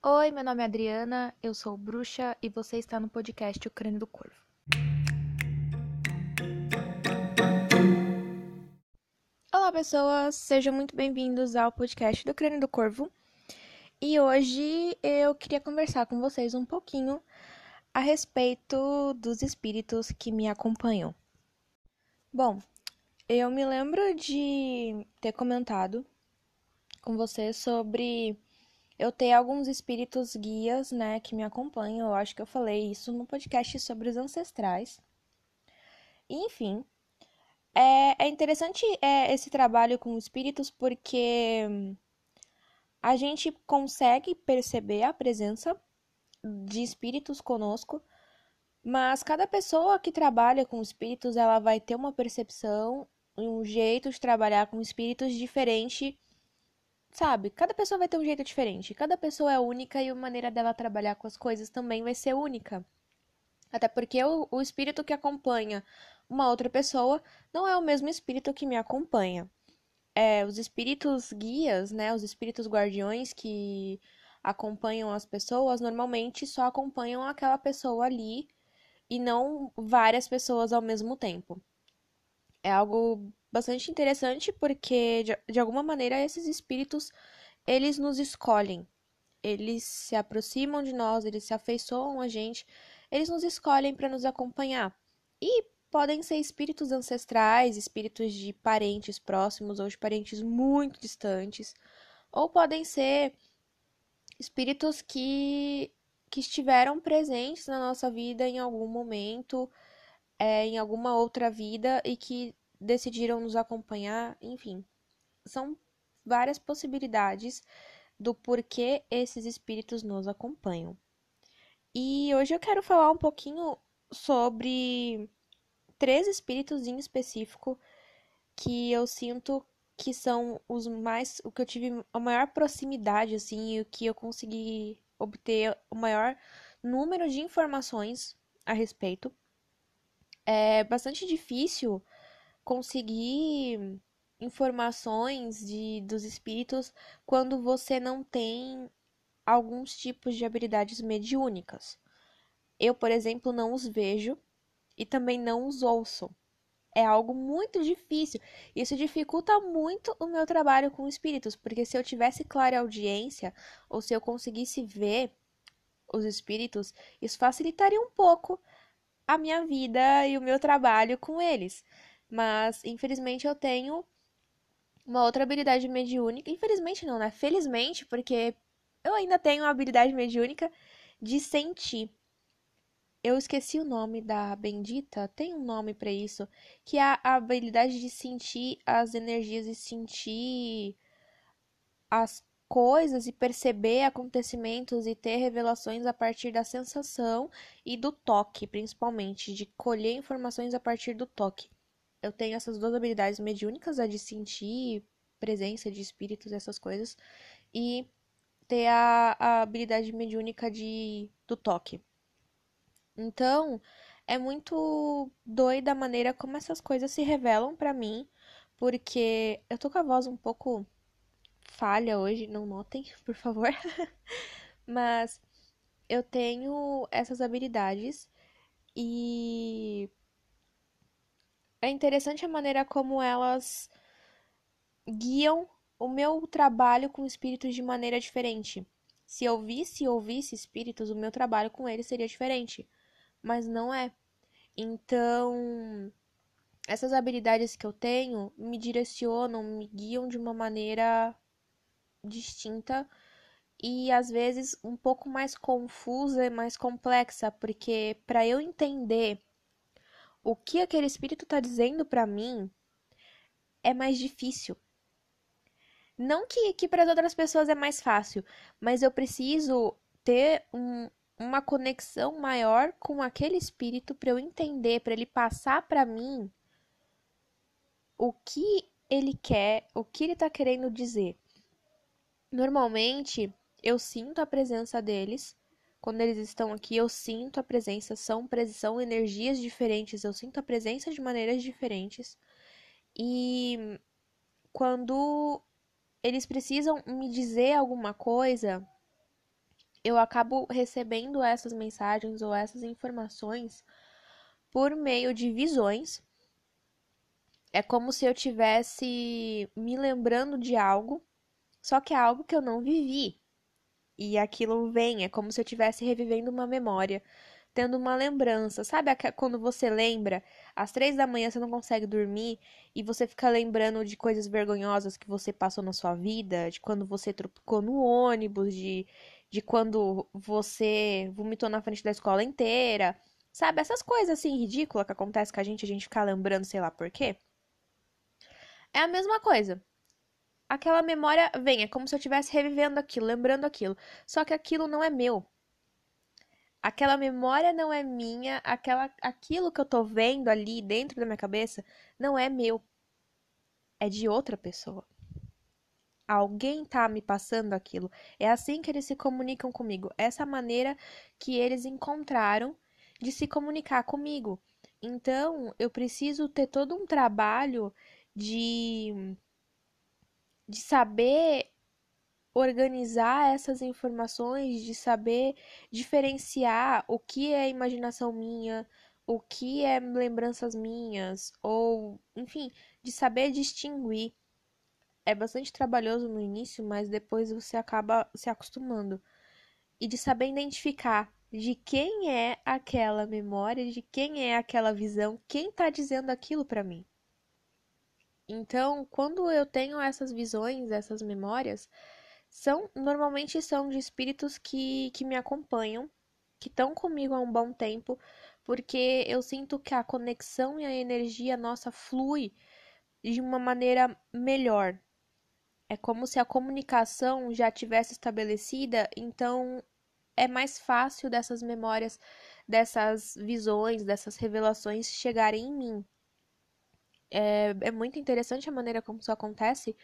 Oi, meu nome é Adriana, eu sou bruxa e você está no podcast O Crânio do Corvo. Olá, pessoas, sejam muito bem-vindos ao podcast do Crânio do Corvo. E hoje eu queria conversar com vocês um pouquinho a respeito dos espíritos que me acompanham. Bom, eu me lembro de ter comentado com vocês sobre eu ter alguns espíritos guias, né, que me acompanham. Eu acho que eu falei isso no podcast sobre os ancestrais. Enfim, é, é interessante é, esse trabalho com espíritos porque a gente consegue perceber a presença de espíritos conosco, mas cada pessoa que trabalha com espíritos, ela vai ter uma percepção e um jeito de trabalhar com espíritos diferente Sabe, cada pessoa vai ter um jeito diferente. Cada pessoa é única e a maneira dela trabalhar com as coisas também vai ser única. Até porque o, o espírito que acompanha uma outra pessoa não é o mesmo espírito que me acompanha. É, os espíritos guias, né, os espíritos guardiões que acompanham as pessoas, normalmente só acompanham aquela pessoa ali e não várias pessoas ao mesmo tempo. É algo bastante interessante porque de, de alguma maneira esses espíritos eles nos escolhem. Eles se aproximam de nós, eles se afeiçoam a gente, eles nos escolhem para nos acompanhar. E podem ser espíritos ancestrais, espíritos de parentes próximos ou de parentes muito distantes, ou podem ser espíritos que, que estiveram presentes na nossa vida em algum momento, é, em alguma outra vida e que decidiram nos acompanhar, enfim. São várias possibilidades do porquê esses espíritos nos acompanham. E hoje eu quero falar um pouquinho sobre três espíritos em específico que eu sinto que são os mais o que eu tive a maior proximidade assim e o que eu consegui obter o maior número de informações a respeito. É bastante difícil conseguir informações de, dos espíritos quando você não tem alguns tipos de habilidades mediúnicas. Eu, por exemplo, não os vejo e também não os ouço. É algo muito difícil. Isso dificulta muito o meu trabalho com espíritos, porque se eu tivesse clara audiência ou se eu conseguisse ver os espíritos, isso facilitaria um pouco a minha vida e o meu trabalho com eles. Mas, infelizmente, eu tenho uma outra habilidade mediúnica. Infelizmente não, né? Felizmente, porque eu ainda tenho uma habilidade mediúnica de sentir. Eu esqueci o nome da bendita, tem um nome para isso, que é a habilidade de sentir as energias e sentir as coisas e perceber acontecimentos e ter revelações a partir da sensação e do toque, principalmente, de colher informações a partir do toque eu tenho essas duas habilidades mediúnicas, a de sentir presença de espíritos, essas coisas, e ter a, a habilidade mediúnica de, do toque. Então, é muito doida a maneira como essas coisas se revelam para mim, porque eu tô com a voz um pouco falha hoje, não notem, por favor. Mas eu tenho essas habilidades e é interessante a maneira como elas guiam o meu trabalho com espíritos de maneira diferente. Se eu visse e ouvisse espíritos, o meu trabalho com eles seria diferente. Mas não é. Então, essas habilidades que eu tenho me direcionam, me guiam de uma maneira distinta e às vezes um pouco mais confusa e mais complexa, porque para eu entender o que aquele espírito está dizendo para mim é mais difícil. Não que, que para as outras pessoas é mais fácil, mas eu preciso ter um, uma conexão maior com aquele espírito para eu entender, para ele passar para mim o que ele quer, o que ele está querendo dizer. Normalmente, eu sinto a presença deles quando eles estão aqui, eu sinto a presença, são, são energias diferentes, eu sinto a presença de maneiras diferentes. E quando eles precisam me dizer alguma coisa, eu acabo recebendo essas mensagens ou essas informações por meio de visões. É como se eu tivesse me lembrando de algo, só que é algo que eu não vivi. E aquilo vem, é como se eu estivesse revivendo uma memória, tendo uma lembrança. Sabe quando você lembra, às três da manhã você não consegue dormir e você fica lembrando de coisas vergonhosas que você passou na sua vida, de quando você tropicou no ônibus, de, de quando você vomitou na frente da escola inteira. Sabe, essas coisas assim ridículas que acontecem com a gente, a gente fica lembrando, sei lá por quê. É a mesma coisa. Aquela memória vem, é como se eu estivesse revivendo aquilo, lembrando aquilo. Só que aquilo não é meu. Aquela memória não é minha, aquela, aquilo que eu tô vendo ali dentro da minha cabeça não é meu. É de outra pessoa. Alguém tá me passando aquilo. É assim que eles se comunicam comigo. Essa maneira que eles encontraram de se comunicar comigo. Então, eu preciso ter todo um trabalho de de saber organizar essas informações, de saber diferenciar o que é imaginação minha, o que é lembranças minhas, ou, enfim, de saber distinguir. É bastante trabalhoso no início, mas depois você acaba se acostumando. E de saber identificar de quem é aquela memória, de quem é aquela visão, quem está dizendo aquilo para mim. Então, quando eu tenho essas visões, essas memórias, são normalmente são de espíritos que, que me acompanham, que estão comigo há um bom tempo, porque eu sinto que a conexão e a energia nossa flui de uma maneira melhor. É como se a comunicação já tivesse estabelecida, então é mais fácil dessas memórias, dessas visões, dessas revelações chegarem em mim. É, é muito interessante a maneira como isso acontece.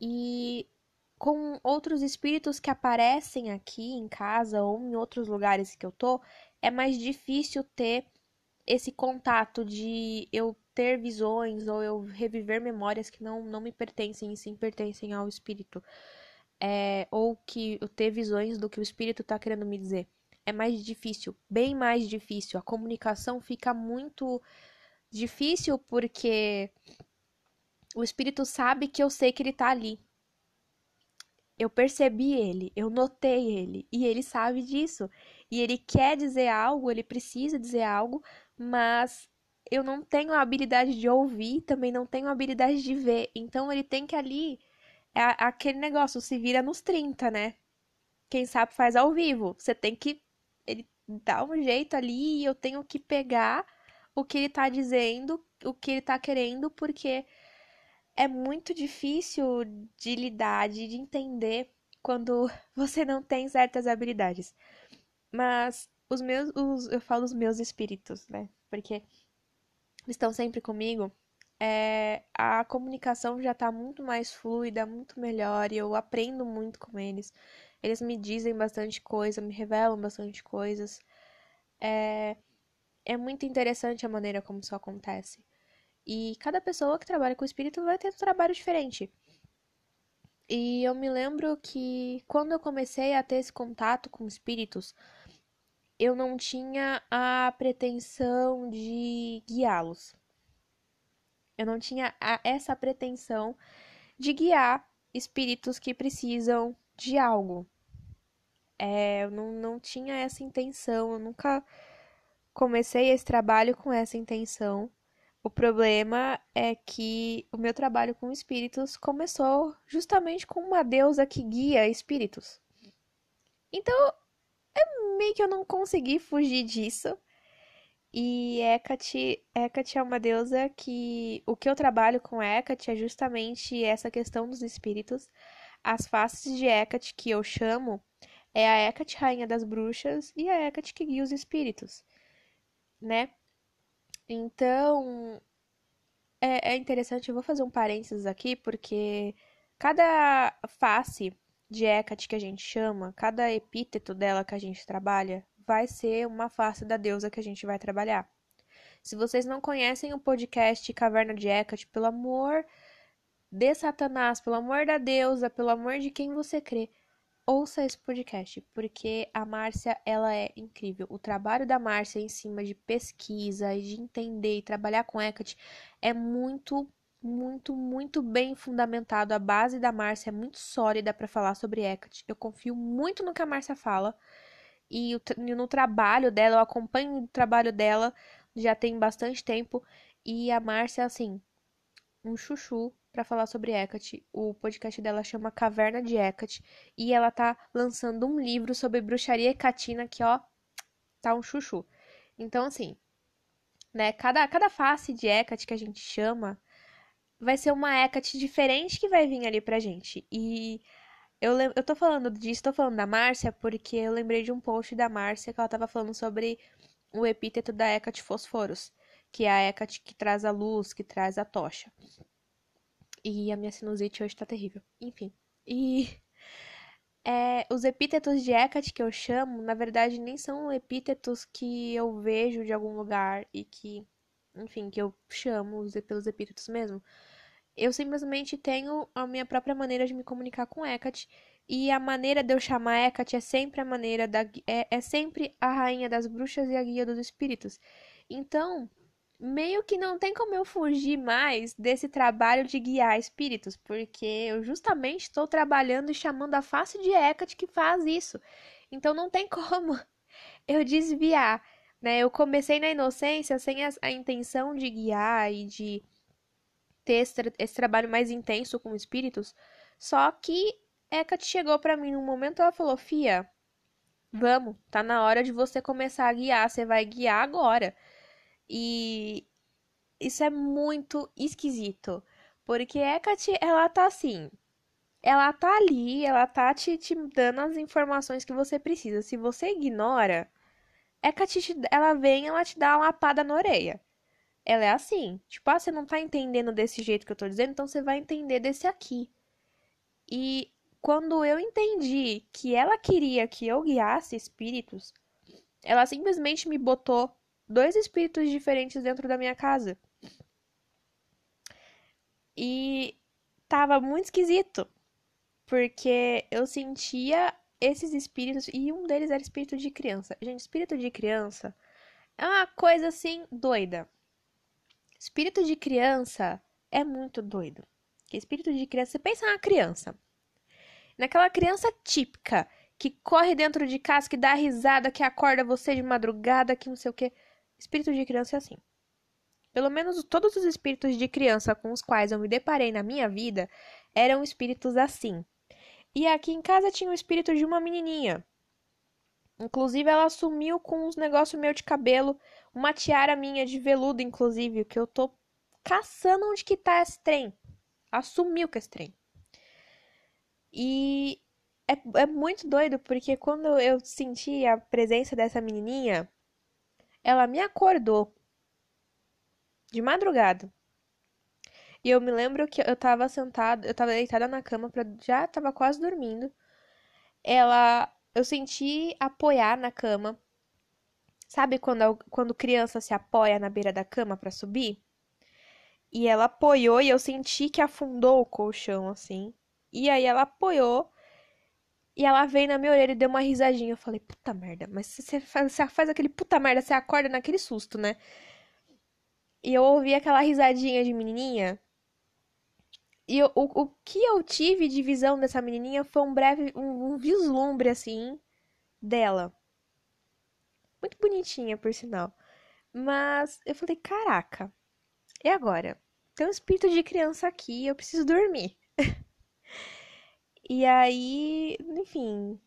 E com outros espíritos que aparecem aqui em casa ou em outros lugares que eu tô, é mais difícil ter esse contato de eu ter visões ou eu reviver memórias que não, não me pertencem e sim pertencem ao espírito é, ou que eu ter visões do que o espírito está querendo me dizer. É mais difícil, bem mais difícil. A comunicação fica muito difícil porque o espírito sabe que eu sei que ele está ali. Eu percebi ele, eu notei ele, e ele sabe disso. E ele quer dizer algo, ele precisa dizer algo, mas eu não tenho a habilidade de ouvir, também não tenho a habilidade de ver. Então ele tem que ali é aquele negócio, se vira nos 30, né? Quem sabe faz ao vivo. Você tem que. Ele dá um jeito ali e eu tenho que pegar o que ele tá dizendo, o que ele tá querendo, porque é muito difícil de lidar, de entender quando você não tem certas habilidades. Mas os meus, os, eu falo os meus espíritos, né? Porque estão sempre comigo é, a comunicação já está muito mais fluida, muito melhor e eu aprendo muito com eles. Eles me dizem bastante coisa, me revelam bastante coisas. É, é muito interessante a maneira como isso acontece. E cada pessoa que trabalha com espírito vai ter um trabalho diferente. E eu me lembro que quando eu comecei a ter esse contato com espíritos, eu não tinha a pretensão de guiá-los. Eu não tinha a, essa pretensão de guiar espíritos que precisam de algo. É, eu não, não tinha essa intenção, eu nunca comecei esse trabalho com essa intenção. O problema é que o meu trabalho com espíritos começou justamente com uma deusa que guia espíritos. Então, é meio que eu não consegui fugir disso. E Hecate, Hecate é uma deusa que o que eu trabalho com Hecate é justamente essa questão dos espíritos. As faces de Hecate que eu chamo é a Hecate, rainha das bruxas, e a Hecate que guia os espíritos, né? Então, é, é interessante, eu vou fazer um parênteses aqui, porque cada face de Hecate que a gente chama, cada epíteto dela que a gente trabalha, vai ser uma face da deusa que a gente vai trabalhar. Se vocês não conhecem o podcast Caverna de Hecate, pelo amor de Satanás, pelo amor da deusa, pelo amor de quem você crê, ouça esse podcast, porque a Márcia, ela é incrível. O trabalho da Márcia em cima de pesquisa de entender e trabalhar com Hecate é muito, muito, muito bem fundamentado. A base da Márcia é muito sólida para falar sobre Hecate. Eu confio muito no que a Márcia fala e no trabalho dela, eu acompanho o trabalho dela já tem bastante tempo e a Márcia, assim, um chuchu para falar sobre Hecate. O podcast dela chama Caverna de Hecate e ela tá lançando um livro sobre bruxaria hecatina que, ó, tá um chuchu. Então, assim, né, cada, cada face de Hecate que a gente chama vai ser uma Hecate diferente que vai vir ali pra gente. E eu, eu tô falando disso, tô falando da Márcia porque eu lembrei de um post da Márcia que ela tava falando sobre o epíteto da Hecate Fosforos que é a Hecate que traz a luz, que traz a tocha. E a minha sinusite hoje tá terrível. Enfim. E é, os epítetos de Hecate que eu chamo, na verdade, nem são epítetos que eu vejo de algum lugar e que, enfim, que eu chamo pelos epítetos mesmo. Eu simplesmente tenho a minha própria maneira de me comunicar com Hecate. E a maneira de eu chamar Hecate é sempre a maneira da. É, é sempre a rainha das bruxas e a guia dos espíritos. Então, meio que não tem como eu fugir mais desse trabalho de guiar espíritos, porque eu justamente estou trabalhando e chamando a face de Hecate que faz isso. Então não tem como eu desviar, né? Eu comecei na inocência sem a, a intenção de guiar e de ter esse, esse, trabalho mais intenso com espíritos, só que Hecate chegou para mim num momento ela falou: "Fia, vamos, tá na hora de você começar a guiar, você vai guiar agora". E isso é muito esquisito. Porque Hecate, ela tá assim. Ela tá ali, ela tá te, te dando as informações que você precisa. Se você ignora, Hecate, te, ela vem ela te dá uma lapada na orelha. Ela é assim. Tipo, ah, você não tá entendendo desse jeito que eu tô dizendo, então você vai entender desse aqui. E quando eu entendi que ela queria que eu guiasse espíritos, ela simplesmente me botou dois espíritos diferentes dentro da minha casa. E tava muito esquisito, porque eu sentia esses espíritos e um deles era espírito de criança. Gente, espírito de criança é uma coisa assim doida. Espírito de criança é muito doido. Que espírito de criança, você pensa na criança. Naquela criança típica que corre dentro de casa, que dá risada, que acorda você de madrugada, que não sei o que. Espírito de criança é assim. Pelo menos todos os espíritos de criança com os quais eu me deparei na minha vida eram espíritos assim. E aqui em casa tinha o espírito de uma menininha. Inclusive, ela sumiu com uns negócios meu de cabelo, uma tiara minha de veludo, inclusive, que eu tô caçando onde que tá esse trem. Assumiu com esse trem. E é, é muito doido, porque quando eu senti a presença dessa menininha, ela me acordou de madrugada. E eu me lembro que eu tava sentada, eu tava deitada na cama, pra, já tava quase dormindo. Ela, eu senti apoiar na cama. Sabe quando, quando criança se apoia na beira da cama para subir? E ela apoiou e eu senti que afundou o colchão assim. E aí ela apoiou e ela veio na minha orelha e deu uma risadinha. Eu falei, puta merda, mas você faz, você faz aquele puta merda, você acorda naquele susto, né? E eu ouvi aquela risadinha de menininha. E eu, o, o que eu tive de visão dessa menininha foi um breve, um, um vislumbre, assim, dela. Muito bonitinha, por sinal. Mas eu falei, caraca, e agora? Tem um espírito de criança aqui, eu preciso dormir. E aí, enfim,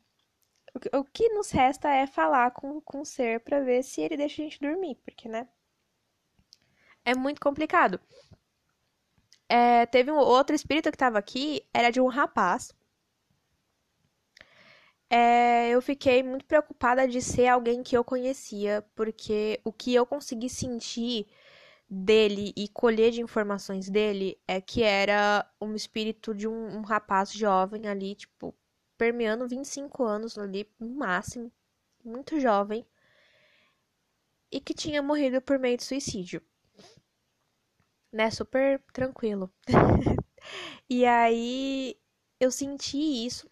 o, o que nos resta é falar com, com o ser para ver se ele deixa a gente dormir, porque, né? É muito complicado. É, teve um outro espírito que tava aqui, era de um rapaz. É, eu fiquei muito preocupada de ser alguém que eu conhecia, porque o que eu consegui sentir dele e colher de informações dele é que era um espírito de um, um rapaz jovem ali, tipo, permeando 25 anos ali, no máximo, muito jovem, e que tinha morrido por meio de suicídio. Né, super tranquilo. e aí eu senti isso.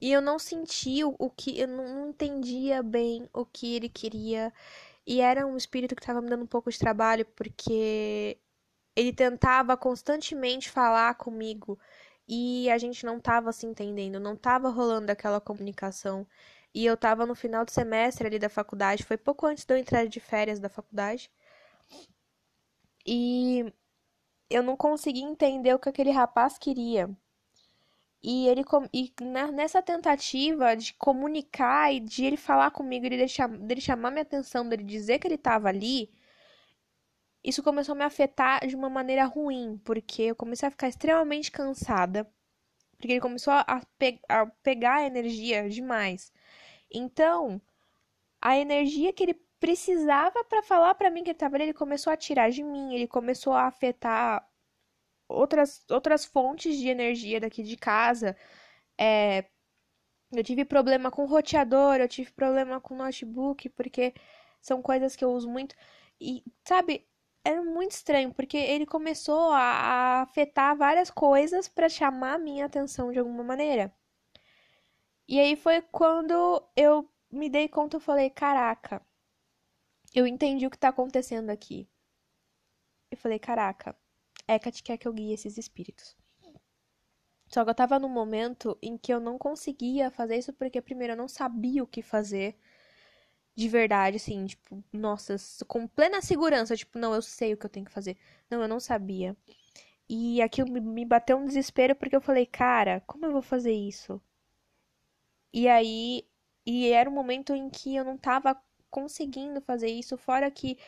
E eu não senti o, o que, eu não, não entendia bem o que ele queria. E era um espírito que estava me dando um pouco de trabalho, porque ele tentava constantemente falar comigo e a gente não estava se entendendo, não estava rolando aquela comunicação. E eu estava no final do semestre ali da faculdade, foi pouco antes de eu entrar de férias da faculdade. E eu não consegui entender o que aquele rapaz queria. E ele e nessa tentativa de comunicar e de ele falar comigo, ele deixar, dele chamar minha atenção, dele dizer que ele estava ali, isso começou a me afetar de uma maneira ruim, porque eu comecei a ficar extremamente cansada, porque ele começou a, pe a pegar energia demais. Então, a energia que ele precisava para falar para mim que ele estava ali, ele começou a tirar de mim, ele começou a afetar outras, outras fontes de energia daqui de casa. É, eu tive problema com roteador, eu tive problema com notebook, porque são coisas que eu uso muito. E, sabe, era muito estranho, porque ele começou a, a afetar várias coisas para chamar a minha atenção de alguma maneira. E aí foi quando eu me dei conta, eu falei, caraca, eu entendi o que tá acontecendo aqui. Eu falei, caraca, Hecate quer que eu guie esses espíritos. Só que eu tava num momento em que eu não conseguia fazer isso porque, primeiro, eu não sabia o que fazer de verdade, assim, tipo, nossa, com plena segurança, tipo, não, eu sei o que eu tenho que fazer. Não, eu não sabia. E aquilo me bateu um desespero porque eu falei, cara, como eu vou fazer isso? E aí, e era um momento em que eu não tava conseguindo fazer isso, fora que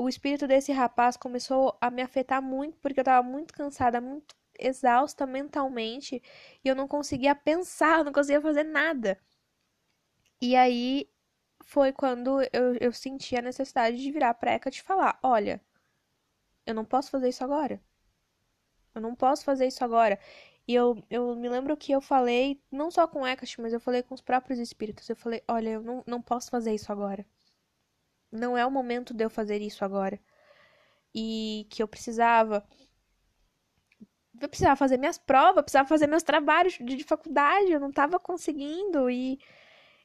o espírito desse rapaz começou a me afetar muito porque eu tava muito cansada, muito exausta mentalmente e eu não conseguia pensar, não conseguia fazer nada. E aí foi quando eu, eu senti a necessidade de virar pra Eka e falar: Olha, eu não posso fazer isso agora. Eu não posso fazer isso agora. E eu, eu me lembro que eu falei, não só com Hecate, mas eu falei com os próprios espíritos. Eu falei: Olha, eu não, não posso fazer isso agora. Não é o momento de eu fazer isso agora. E que eu precisava. Eu precisava fazer minhas provas, precisava fazer meus trabalhos de faculdade, eu não estava conseguindo. E,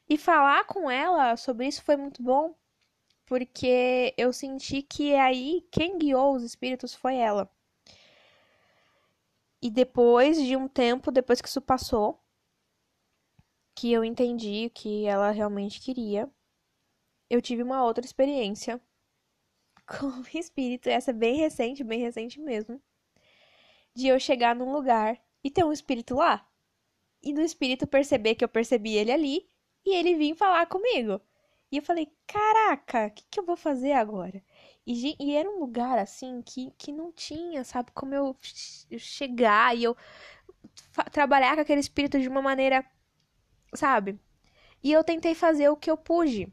e falar com ela sobre isso foi muito bom, porque eu senti que aí quem guiou os espíritos foi ela. E depois de um tempo, depois que isso passou, que eu entendi que ela realmente queria, eu tive uma outra experiência com o espírito, essa é bem recente, bem recente mesmo, de eu chegar num lugar e ter um espírito lá. E do espírito perceber que eu percebi ele ali e ele vir falar comigo. E eu falei, caraca, o que, que eu vou fazer agora? E, e, era um lugar assim que, que não tinha, sabe, como eu, eu chegar e eu trabalhar com aquele espírito de uma maneira, sabe? E eu tentei fazer o que eu pude.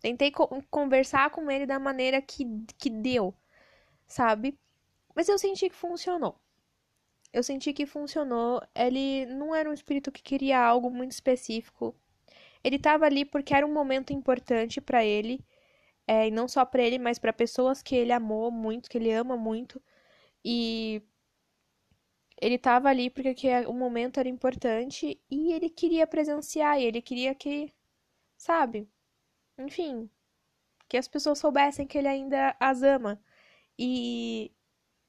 Tentei co conversar com ele da maneira que, que deu, sabe? Mas eu senti que funcionou. Eu senti que funcionou. Ele não era um espírito que queria algo muito específico. Ele estava ali porque era um momento importante para ele, é, e não só para ele, mas para pessoas que ele amou muito, que ele ama muito. E ele estava ali porque o momento era importante e ele queria presenciar, ele queria que, sabe? Enfim, que as pessoas soubessem que ele ainda as ama. E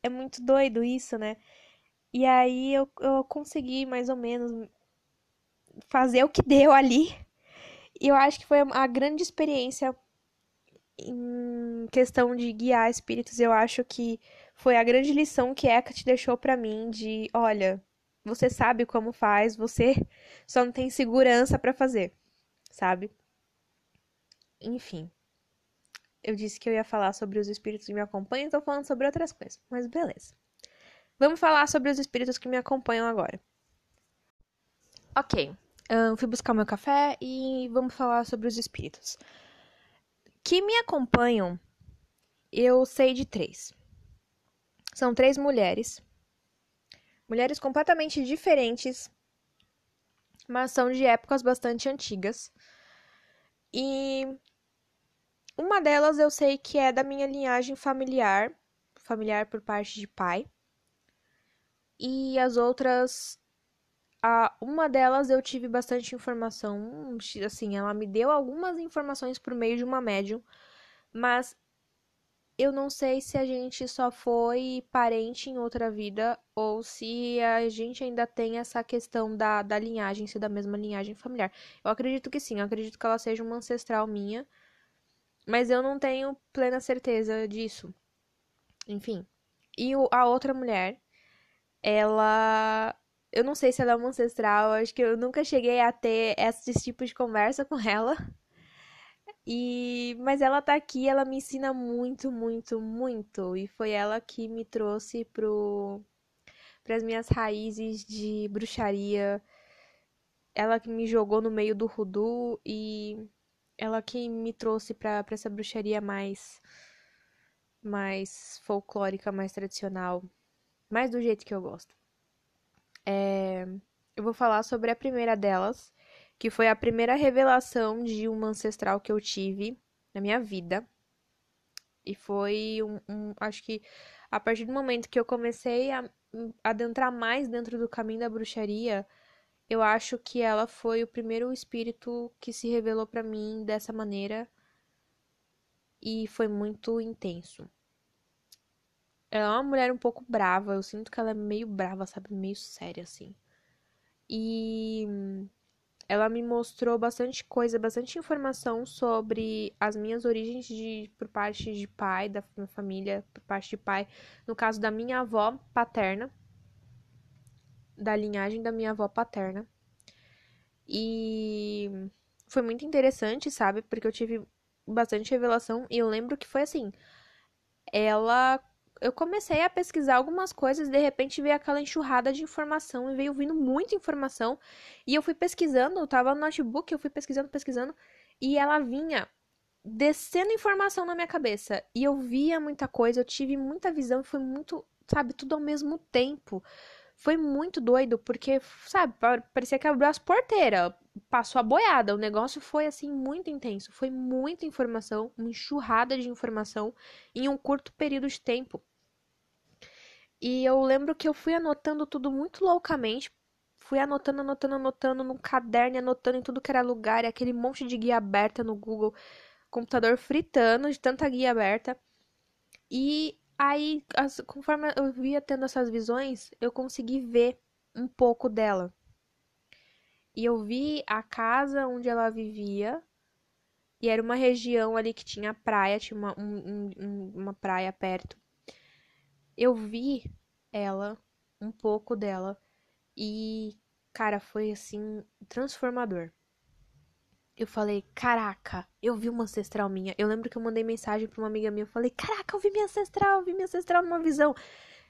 é muito doido isso, né? E aí eu, eu consegui mais ou menos fazer o que deu ali. E eu acho que foi a grande experiência em questão de guiar espíritos. Eu acho que foi a grande lição que Eka te deixou para mim de, olha, você sabe como faz, você só não tem segurança para fazer, sabe? Enfim. Eu disse que eu ia falar sobre os espíritos que me acompanham, estou falando sobre outras coisas, mas beleza. Vamos falar sobre os espíritos que me acompanham agora. Ok, um, fui buscar meu café e vamos falar sobre os espíritos. Que me acompanham, eu sei de três. São três mulheres. Mulheres completamente diferentes, mas são de épocas bastante antigas. E uma delas eu sei que é da minha linhagem familiar, familiar por parte de pai. E as outras a uma delas eu tive bastante informação, assim, ela me deu algumas informações por meio de uma médium, mas eu não sei se a gente só foi parente em outra vida ou se a gente ainda tem essa questão da, da linhagem, se da mesma linhagem familiar. Eu acredito que sim, eu acredito que ela seja uma ancestral minha, mas eu não tenho plena certeza disso. Enfim. E o, a outra mulher, ela. Eu não sei se ela é uma ancestral, acho que eu nunca cheguei a ter esse tipo de conversa com ela. E mas ela tá aqui, ela me ensina muito, muito, muito, e foi ela que me trouxe para as minhas raízes de bruxaria. Ela que me jogou no meio do hoodoo e ela que me trouxe para essa bruxaria mais mais folclórica, mais tradicional, mais do jeito que eu gosto. É, eu vou falar sobre a primeira delas, que foi a primeira revelação de uma ancestral que eu tive na minha vida. E foi um, um acho que a partir do momento que eu comecei a adentrar mais dentro do caminho da bruxaria, eu acho que ela foi o primeiro espírito que se revelou para mim dessa maneira. E foi muito intenso. Ela é uma mulher um pouco brava, eu sinto que ela é meio brava, sabe, meio séria assim. E ela me mostrou bastante coisa, bastante informação sobre as minhas origens de, por parte de pai, da minha família, por parte de pai, no caso da minha avó paterna, da linhagem da minha avó paterna. E foi muito interessante, sabe? Porque eu tive bastante revelação e eu lembro que foi assim, ela eu comecei a pesquisar algumas coisas, de repente veio aquela enxurrada de informação e veio vindo muita informação. E eu fui pesquisando, eu tava no notebook, eu fui pesquisando, pesquisando, e ela vinha descendo informação na minha cabeça. E eu via muita coisa, eu tive muita visão, foi muito, sabe, tudo ao mesmo tempo. Foi muito doido, porque, sabe, parecia que abriu as porteiras, passou a boiada. O negócio foi, assim, muito intenso. Foi muita informação, uma enxurrada de informação em um curto período de tempo. E eu lembro que eu fui anotando tudo muito loucamente. Fui anotando, anotando, anotando no caderno, anotando em tudo que era lugar, aquele monte de guia aberta no Google, computador fritando de tanta guia aberta. E aí, as, conforme eu via tendo essas visões, eu consegui ver um pouco dela. E eu vi a casa onde ela vivia. E era uma região ali que tinha praia, tinha uma, um, um, uma praia perto eu vi ela, um pouco dela, e, cara, foi assim, transformador. Eu falei, caraca, eu vi uma ancestral minha. Eu lembro que eu mandei mensagem pra uma amiga minha. Eu falei, caraca, eu vi minha ancestral, eu vi minha ancestral numa visão.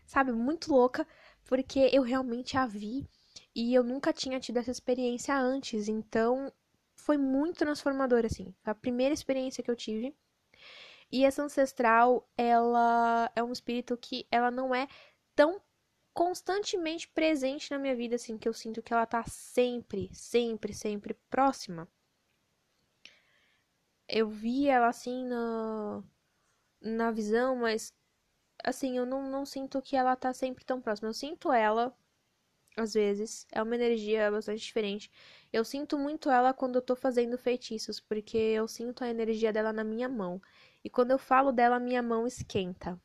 Sabe, muito louca, porque eu realmente a vi e eu nunca tinha tido essa experiência antes. Então, foi muito transformador, assim. Foi a primeira experiência que eu tive. E essa ancestral, ela é um espírito que ela não é tão constantemente presente na minha vida, assim, que eu sinto que ela tá sempre, sempre, sempre próxima. Eu vi ela assim na, na visão, mas assim, eu não, não sinto que ela tá sempre tão próxima. Eu sinto ela, às vezes, é uma energia bastante diferente. Eu sinto muito ela quando eu tô fazendo feitiços, porque eu sinto a energia dela na minha mão. E quando eu falo dela, minha mão esquenta.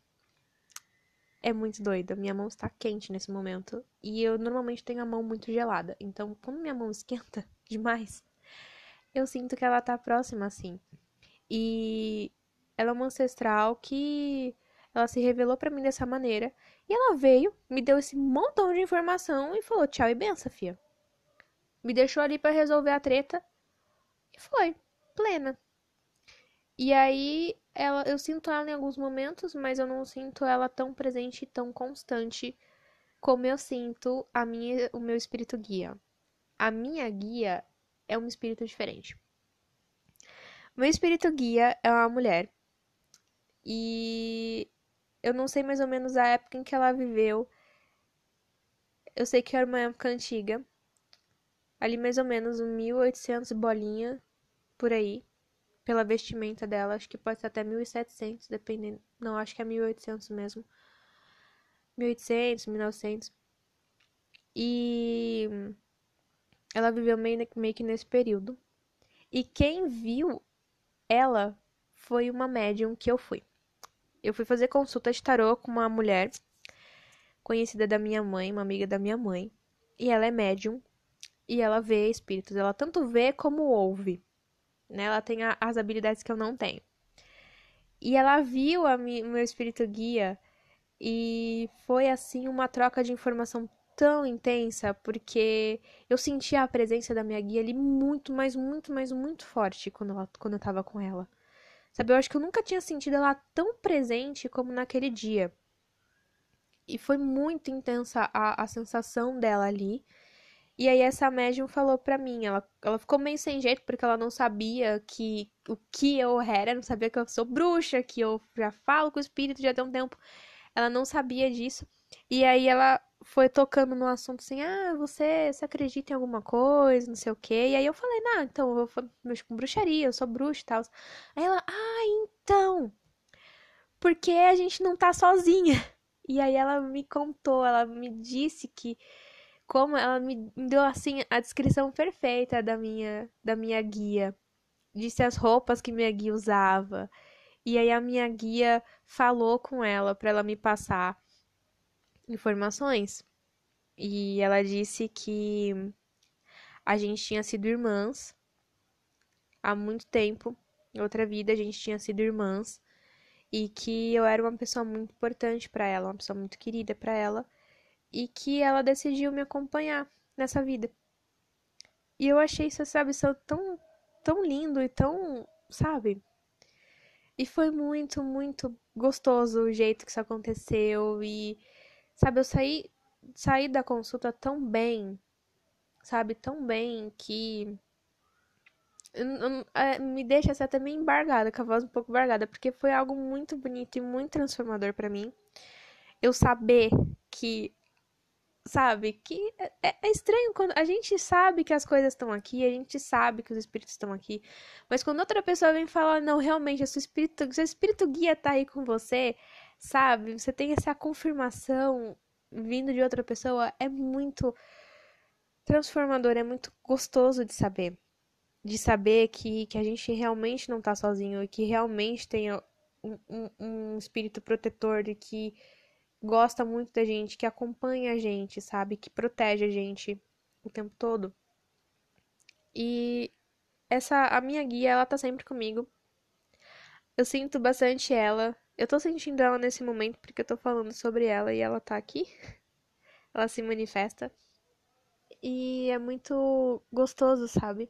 É muito doida. Minha mão está quente nesse momento. E eu normalmente tenho a mão muito gelada. Então, quando minha mão esquenta demais, eu sinto que ela tá próxima assim. E ela é uma ancestral que ela se revelou para mim dessa maneira. E ela veio, me deu esse montão de informação e falou: tchau e benção, fia. Me deixou ali para resolver a treta. E foi, plena. E aí ela, eu sinto ela em alguns momentos, mas eu não sinto ela tão presente e tão constante como eu sinto a minha, o meu espírito guia. A minha guia é um espírito diferente. Meu espírito guia é uma mulher. E eu não sei mais ou menos a época em que ela viveu. Eu sei que era uma época antiga. Ali mais ou menos 1800 bolinha por aí pela vestimenta dela, acho que pode ser até 1700, dependendo. Não, acho que é 1800 mesmo. 1800, 1900. E ela viveu meio, meio que nesse período. E quem viu ela foi uma médium que eu fui. Eu fui fazer consulta de tarô com uma mulher conhecida da minha mãe, uma amiga da minha mãe. E ela é médium e ela vê espíritos. Ela tanto vê como ouve. Né? Ela tem a, as habilidades que eu não tenho. E ela viu o meu espírito guia e foi assim uma troca de informação tão intensa, porque eu sentia a presença da minha guia ali muito, mas muito, mas muito forte quando, ela, quando eu tava com ela. Sabe, eu acho que eu nunca tinha sentido ela tão presente como naquele dia. E foi muito intensa a, a sensação dela ali. E aí essa médium falou pra mim, ela, ela ficou meio sem jeito porque ela não sabia que o que eu era, não sabia que eu sou bruxa, que eu já falo com o espírito já tem um tempo. Ela não sabia disso. E aí ela foi tocando no assunto assim: "Ah, você, você acredita em alguma coisa, não sei o quê?". E aí eu falei: "Não, então eu mexo com bruxaria, eu sou bruxa e tal". Aí ela: "Ah, então, porque a gente não tá sozinha". E aí ela me contou, ela me disse que como ela me deu assim a descrição perfeita da minha da minha guia. Disse as roupas que minha guia usava. E aí a minha guia falou com ela para ela me passar informações. E ela disse que a gente tinha sido irmãs há muito tempo. Em outra vida a gente tinha sido irmãs e que eu era uma pessoa muito importante para ela, uma pessoa muito querida para ela e que ela decidiu me acompanhar nessa vida. E eu achei isso, sabe, tão, tão lindo e tão, sabe? E foi muito, muito gostoso o jeito que isso aconteceu e, sabe, eu saí, saí da consulta tão bem, sabe, tão bem que é, me deixa assim, até meio embargada, com a voz um pouco embargada, porque foi algo muito bonito e muito transformador para mim. Eu saber que sabe? Que é, é, estranho quando a gente sabe que as coisas estão aqui, a gente sabe que os espíritos estão aqui, mas quando outra pessoa vem falar, não, realmente, o seu espírito, seu espírito guia tá aí com você, sabe? Você tem essa confirmação vindo de outra pessoa, é muito transformador, é muito gostoso de saber. De saber que, que a gente realmente não tá sozinho e que realmente tem um, um, um espírito protetor de que gosta muito da gente, que acompanha a gente, sabe? Que protege a gente o tempo todo. E essa a minha guia, ela tá sempre comigo. Eu sinto bastante ela. Eu tô sentindo ela nesse momento porque eu tô falando sobre ela e ela tá aqui. ela se manifesta. E é muito gostoso, sabe?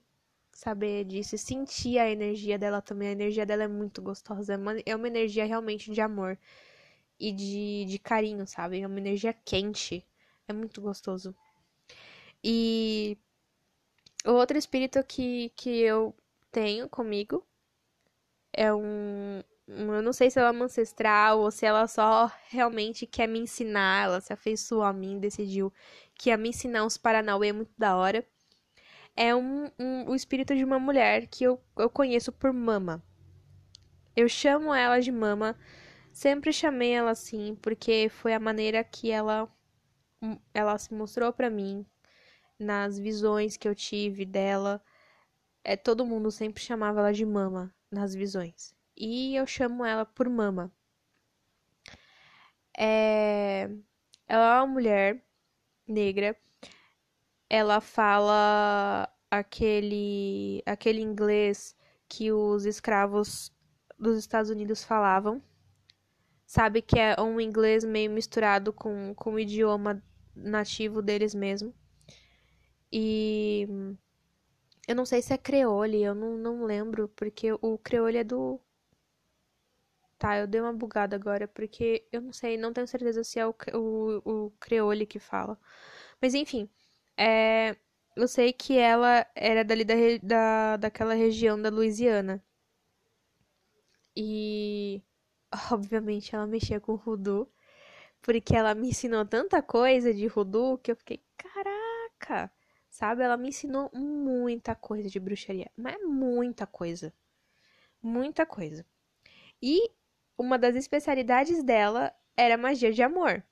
Saber disso e sentir a energia dela também. A energia dela é muito gostosa. É uma, é uma energia realmente de amor e de, de carinho, sabe? É uma energia quente. É muito gostoso. E o outro espírito que, que eu tenho comigo é um, um. Eu não sei se ela é uma ancestral ou se ela só realmente quer me ensinar. Ela se afeiçoou a mim, decidiu que ia me ensinar uns Paranauê muito da hora. É um, um, o espírito de uma mulher que eu, eu conheço por Mama. Eu chamo ela de Mama Sempre chamei ela assim, porque foi a maneira que ela hum, ela se mostrou para mim nas visões que eu tive dela. É, todo mundo sempre chamava ela de mama nas visões. E eu chamo ela por mama. É... Ela é uma mulher negra. Ela fala aquele aquele inglês que os escravos dos Estados Unidos falavam sabe que é um inglês meio misturado com, com o idioma nativo deles mesmo. E eu não sei se é creole, eu não, não lembro, porque o creole é do. Tá, eu dei uma bugada agora, porque eu não sei, não tenho certeza se é o, o, o creole que fala. Mas enfim, é, eu sei que ela era dali da, da, daquela região da Louisiana. E obviamente ela mexia com Rudu, porque ela me ensinou tanta coisa de Rudu que eu fiquei, caraca, sabe? Ela me ensinou muita coisa de bruxaria, mas muita coisa. Muita coisa. E uma das especialidades dela era magia de amor.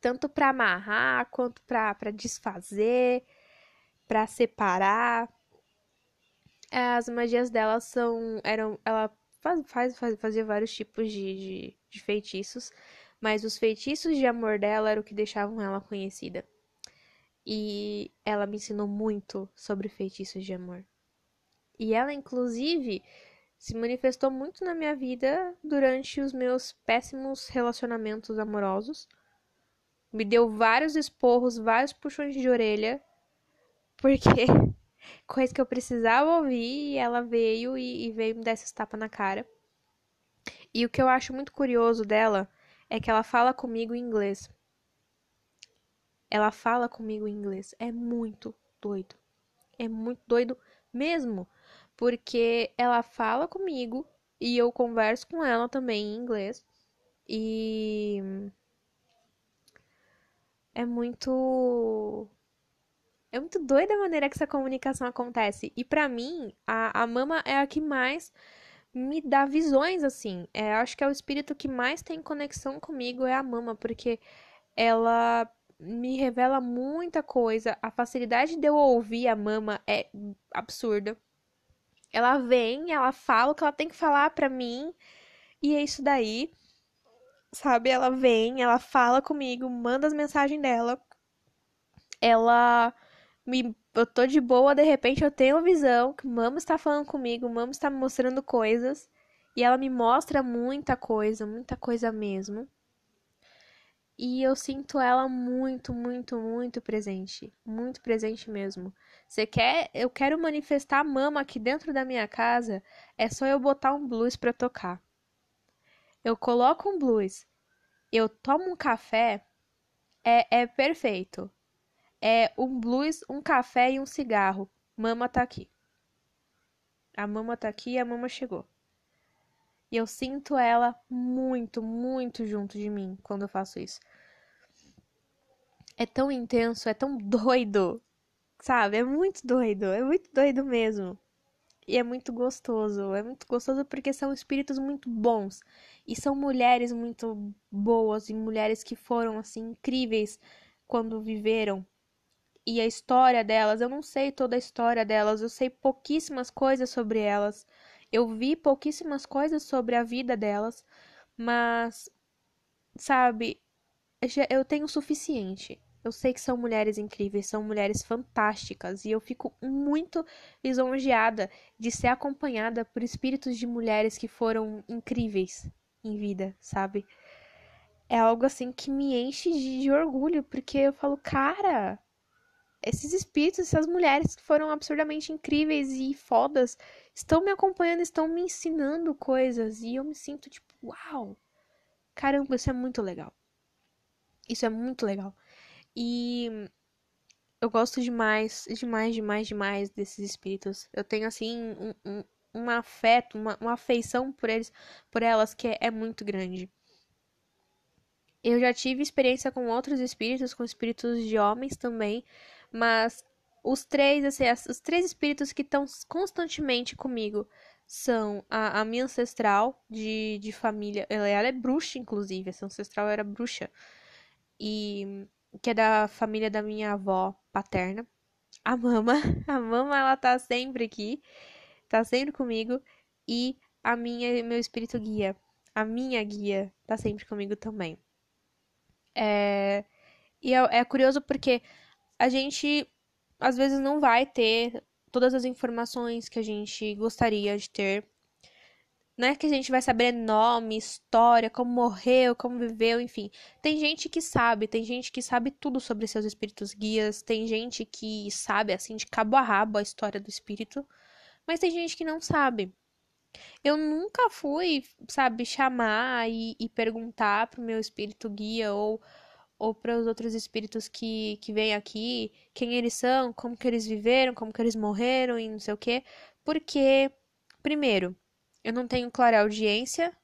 Tanto para amarrar quanto para desfazer. para separar. As magias dela são. eram Ela faz, faz, faz, fazia vários tipos de, de, de feitiços, mas os feitiços de amor dela era o que deixavam ela conhecida. E ela me ensinou muito sobre feitiços de amor. E ela, inclusive, se manifestou muito na minha vida durante os meus péssimos relacionamentos amorosos. Me deu vários esporros, vários puxões de orelha, porque coisa que eu precisava ouvir e ela veio e, e veio me dar esse tapa na cara. E o que eu acho muito curioso dela é que ela fala comigo em inglês. Ela fala comigo em inglês. É muito doido. É muito doido mesmo. Porque ela fala comigo e eu converso com ela também em inglês. E. É muito. É muito doida a maneira que essa comunicação acontece. E para mim, a, a mama é a que mais me dá visões, assim. É, acho que é o espírito que mais tem conexão comigo é a mama, porque ela me revela muita coisa. A facilidade de eu ouvir a mama é absurda. Ela vem, ela fala o que ela tem que falar pra mim, e é isso daí. Sabe? Ela vem, ela fala comigo, manda as mensagens dela. Ela me eu tô de boa, de repente eu tenho visão que mama está falando comigo, mama está me mostrando coisas, e ela me mostra muita coisa, muita coisa mesmo. E eu sinto ela muito, muito, muito presente. Muito presente mesmo. Você quer, eu quero manifestar a mama aqui dentro da minha casa, é só eu botar um blues para tocar. Eu coloco um blues, eu tomo um café, é, é perfeito. É um blues, um café e um cigarro. Mama tá aqui. A mama tá aqui e a mama chegou. E eu sinto ela muito, muito junto de mim quando eu faço isso. É tão intenso, é tão doido, sabe? É muito doido, é muito doido mesmo. E é muito gostoso, é muito gostoso porque são espíritos muito bons. E são mulheres muito boas e mulheres que foram, assim, incríveis quando viveram. E a história delas, eu não sei toda a história delas, eu sei pouquíssimas coisas sobre elas. Eu vi pouquíssimas coisas sobre a vida delas, mas, sabe, eu tenho o suficiente. Eu sei que são mulheres incríveis, são mulheres fantásticas, e eu fico muito lisonjeada de ser acompanhada por espíritos de mulheres que foram incríveis em vida, sabe? É algo assim que me enche de, de orgulho, porque eu falo, cara, esses espíritos, essas mulheres que foram absurdamente incríveis e fodas, estão me acompanhando, estão me ensinando coisas e eu me sinto tipo, uau! Caramba, isso é muito legal. Isso é muito legal. E eu gosto demais, demais, demais, demais desses espíritos. Eu tenho assim um, um, um afeto, uma, uma afeição por eles, por elas que é, é muito grande. Eu já tive experiência com outros espíritos, com espíritos de homens também, mas os três, assim, os três espíritos que estão constantemente comigo são a, a, minha ancestral de, de família. Ela, ela é bruxa, inclusive. Essa ancestral era bruxa. E que é da família da minha avó paterna. A mama. A mama, ela tá sempre aqui. Tá sempre comigo. E a minha, meu espírito guia. A minha guia tá sempre comigo também. É... E é, é curioso porque a gente às vezes não vai ter todas as informações que a gente gostaria de ter. Não é que a gente vai saber nome, história, como morreu, como viveu, enfim. Tem gente que sabe, tem gente que sabe tudo sobre seus espíritos guias, tem gente que sabe, assim, de cabo a rabo a história do espírito, mas tem gente que não sabe. Eu nunca fui, sabe, chamar e, e perguntar pro meu espírito guia ou ou para os outros espíritos que, que vêm aqui, quem eles são, como que eles viveram, como que eles morreram e não sei o quê. Porque, primeiro, eu não tenho clara audiência,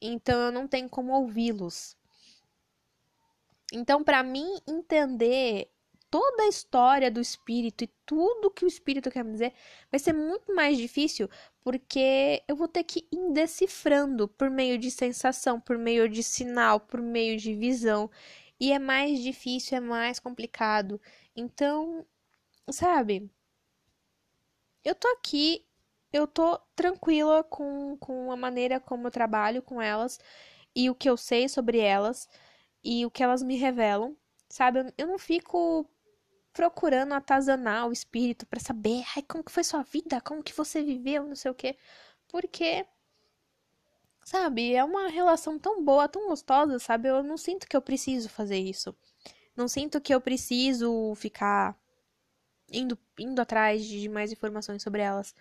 então eu não tenho como ouvi-los. Então, para mim entender toda a história do espírito e tudo que o espírito quer me dizer, vai ser muito mais difícil, porque eu vou ter que ir decifrando por meio de sensação, por meio de sinal, por meio de visão e é mais difícil, é mais complicado. Então, sabe? Eu tô aqui, eu tô tranquila com, com a maneira como eu trabalho com elas e o que eu sei sobre elas e o que elas me revelam, sabe? Eu não fico procurando atazanar o espírito para saber, ai, como que foi sua vida, como que você viveu, não sei o quê. Porque sabe, é uma relação tão boa, tão gostosa, sabe? Eu não sinto que eu preciso fazer isso. Não sinto que eu preciso ficar indo, indo atrás de mais informações sobre elas.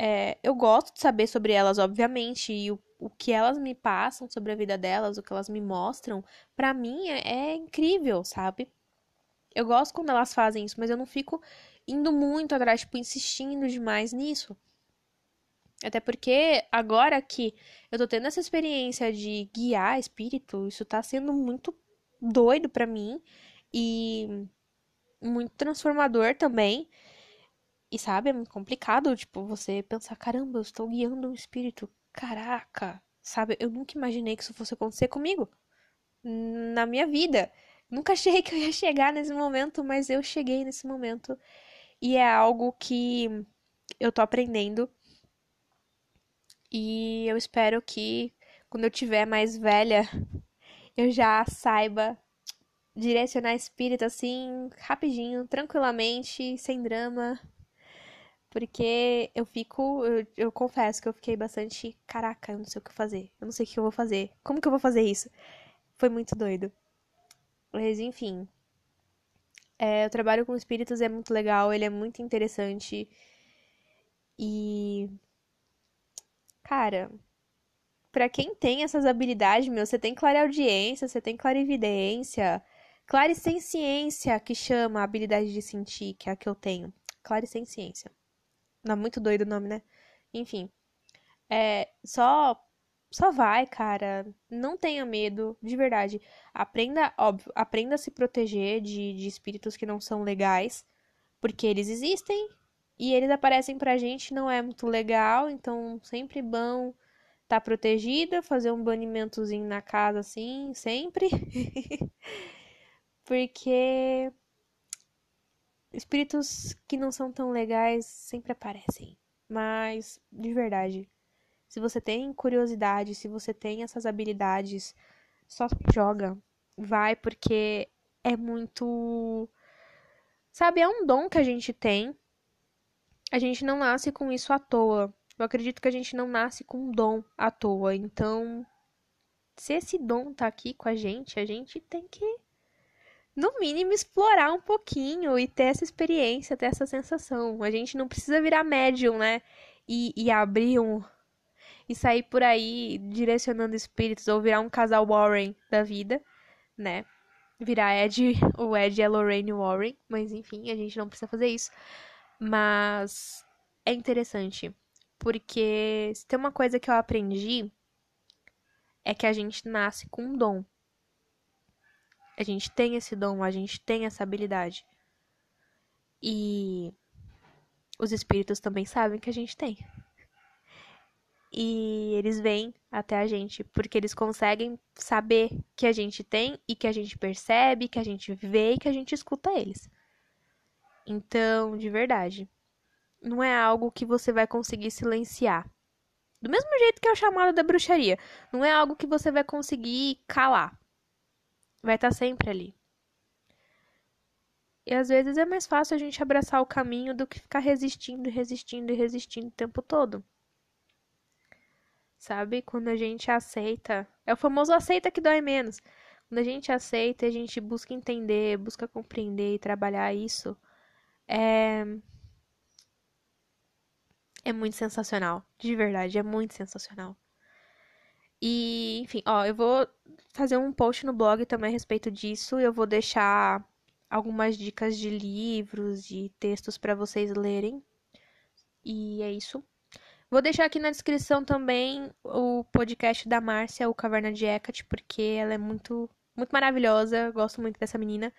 É, eu gosto de saber sobre elas, obviamente, e o, o que elas me passam sobre a vida delas, o que elas me mostram, para mim é, é incrível, sabe? Eu gosto quando elas fazem isso, mas eu não fico indo muito atrás, tipo, insistindo demais nisso. Até porque agora que eu tô tendo essa experiência de guiar espírito, isso tá sendo muito doido para mim e muito transformador também. E sabe, é muito complicado, tipo, você pensar, caramba, eu estou guiando um espírito. Caraca, sabe? Eu nunca imaginei que isso fosse acontecer comigo. Na minha vida. Nunca achei que eu ia chegar nesse momento, mas eu cheguei nesse momento. E é algo que eu tô aprendendo. E eu espero que quando eu tiver mais velha, eu já saiba direcionar espírito assim, rapidinho, tranquilamente, sem drama. Porque eu fico, eu, eu, confesso que eu fiquei bastante, caraca, eu não sei o que fazer. Eu não sei o que eu vou fazer. Como que eu vou fazer isso? Foi muito doido. Mas enfim. É, o trabalho com espíritos é muito legal, ele é muito interessante. E. Cara, para quem tem essas habilidades, meu, você tem clareaudiência, você tem clarividência, clarissenciência, que chama a habilidade de sentir, que é a que eu tenho. Clarissenciência. Não muito doido o nome, né? Enfim. É, só só vai, cara. Não tenha medo, de verdade. Aprenda, óbvio, aprenda a se proteger de, de espíritos que não são legais, porque eles existem e eles aparecem pra gente, não é muito legal, então sempre bom tá protegida, fazer um banimentozinho na casa assim, sempre. porque espíritos que não são tão legais sempre aparecem. Mas, de verdade, se você tem curiosidade, se você tem essas habilidades, só joga. Vai, porque é muito. Sabe, é um dom que a gente tem. A gente não nasce com isso à toa. Eu acredito que a gente não nasce com um dom à toa. Então, se esse dom tá aqui com a gente, a gente tem que, no mínimo, explorar um pouquinho e ter essa experiência, ter essa sensação. A gente não precisa virar médium, né? E, e abrir um, e sair por aí direcionando espíritos ou virar um casal Warren da vida, né? Virar Ed, o Ed é Lorraine Warren, mas enfim, a gente não precisa fazer isso. Mas é interessante, porque se tem uma coisa que eu aprendi é que a gente nasce com um dom. A gente tem esse dom, a gente tem essa habilidade. E os espíritos também sabem que a gente tem e eles vêm até a gente porque eles conseguem saber que a gente tem e que a gente percebe, que a gente vê e que a gente escuta eles. Então, de verdade, não é algo que você vai conseguir silenciar. Do mesmo jeito que é o chamado da bruxaria, não é algo que você vai conseguir calar. Vai estar sempre ali. E às vezes é mais fácil a gente abraçar o caminho do que ficar resistindo, resistindo e resistindo o tempo todo sabe? Quando a gente aceita. É o famoso aceita que dói menos. Quando a gente aceita e a gente busca entender, busca compreender e trabalhar isso, é. É muito sensacional. De verdade, é muito sensacional. E, enfim, ó, eu vou fazer um post no blog também a respeito disso. Eu vou deixar algumas dicas de livros, de textos para vocês lerem. E é isso. Vou deixar aqui na descrição também o podcast da Márcia, o Caverna de Hecate, porque ela é muito, muito maravilhosa. Gosto muito dessa menina.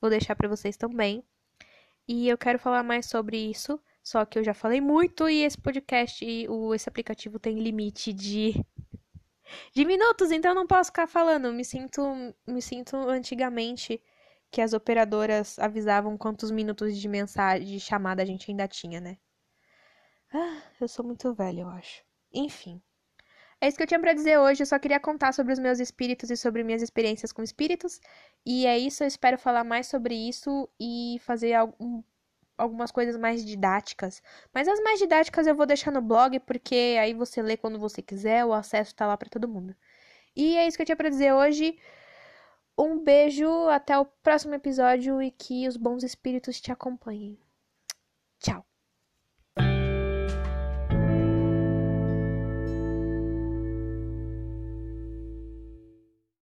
Vou deixar para vocês também. E eu quero falar mais sobre isso, só que eu já falei muito e esse podcast, o, esse aplicativo tem limite de de minutos, então não posso ficar falando. Me sinto, me sinto antigamente que as operadoras avisavam quantos minutos de mensagem, de chamada a gente ainda tinha, né? Ah, eu sou muito velha, eu acho. Enfim. É isso que eu tinha para dizer hoje. Eu só queria contar sobre os meus espíritos e sobre minhas experiências com espíritos. E é isso. Eu espero falar mais sobre isso e fazer algum, algumas coisas mais didáticas. Mas as mais didáticas eu vou deixar no blog, porque aí você lê quando você quiser. O acesso tá lá para todo mundo. E é isso que eu tinha para dizer hoje. Um beijo, até o próximo episódio e que os bons espíritos te acompanhem. Tchau!